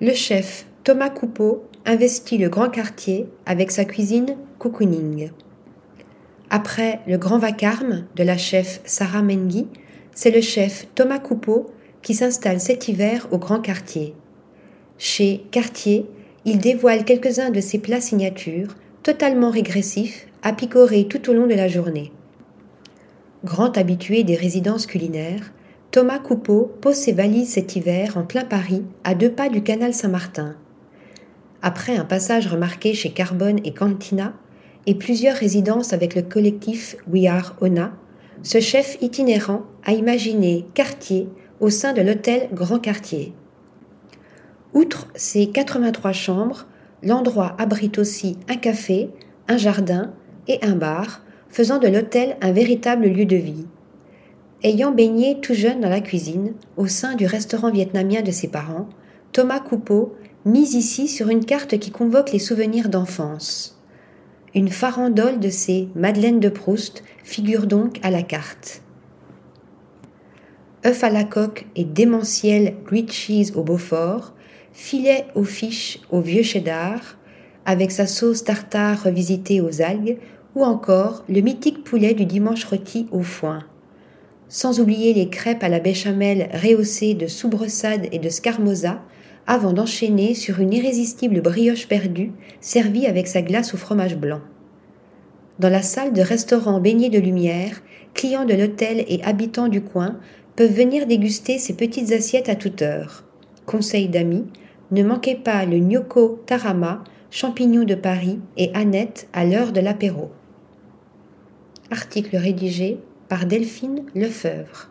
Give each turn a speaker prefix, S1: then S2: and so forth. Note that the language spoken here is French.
S1: le chef Thomas Coupeau investit le grand quartier avec sa cuisine cocooning. Après le grand vacarme de la chef Sarah Mengi, c'est le chef Thomas Coupeau qui s'installe cet hiver au grand quartier. Chez Cartier, il dévoile quelques-uns de ses plats signatures, totalement régressifs, à picorer tout au long de la journée. Grand habitué des résidences culinaires, Thomas Coupeau pose ses valises cet hiver en plein Paris, à deux pas du canal Saint-Martin. Après un passage remarqué chez Carbone et Cantina, et plusieurs résidences avec le collectif We Are Ona, ce chef itinérant a imaginé Quartier au sein de l'hôtel Grand Quartier. Outre ses 83 chambres, l'endroit abrite aussi un café, un jardin et un bar, faisant de l'hôtel un véritable lieu de vie. Ayant baigné tout jeune dans la cuisine, au sein du restaurant vietnamien de ses parents, Thomas Coupeau mise ici sur une carte qui convoque les souvenirs d'enfance. Une farandole de ces Madeleines de Proust figure donc à la carte. œufs à la coque et démentiel grilled cheese au Beaufort filet aux fiches au vieux cheddar, avec sa sauce tartare revisitée aux algues, ou encore le mythique poulet du dimanche rôti au foin. Sans oublier les crêpes à la béchamel rehaussées de soubresade et de scarmosa, avant d'enchaîner sur une irrésistible brioche perdue servie avec sa glace au fromage blanc. Dans la salle de restaurant baignée de lumière, clients de l'hôtel et habitants du coin peuvent venir déguster ces petites assiettes à toute heure. Conseil d'amis, ne manquez pas le gnocco tarama, champignons de Paris et Annette à l'heure de l'apéro. Article rédigé par Delphine Lefebvre.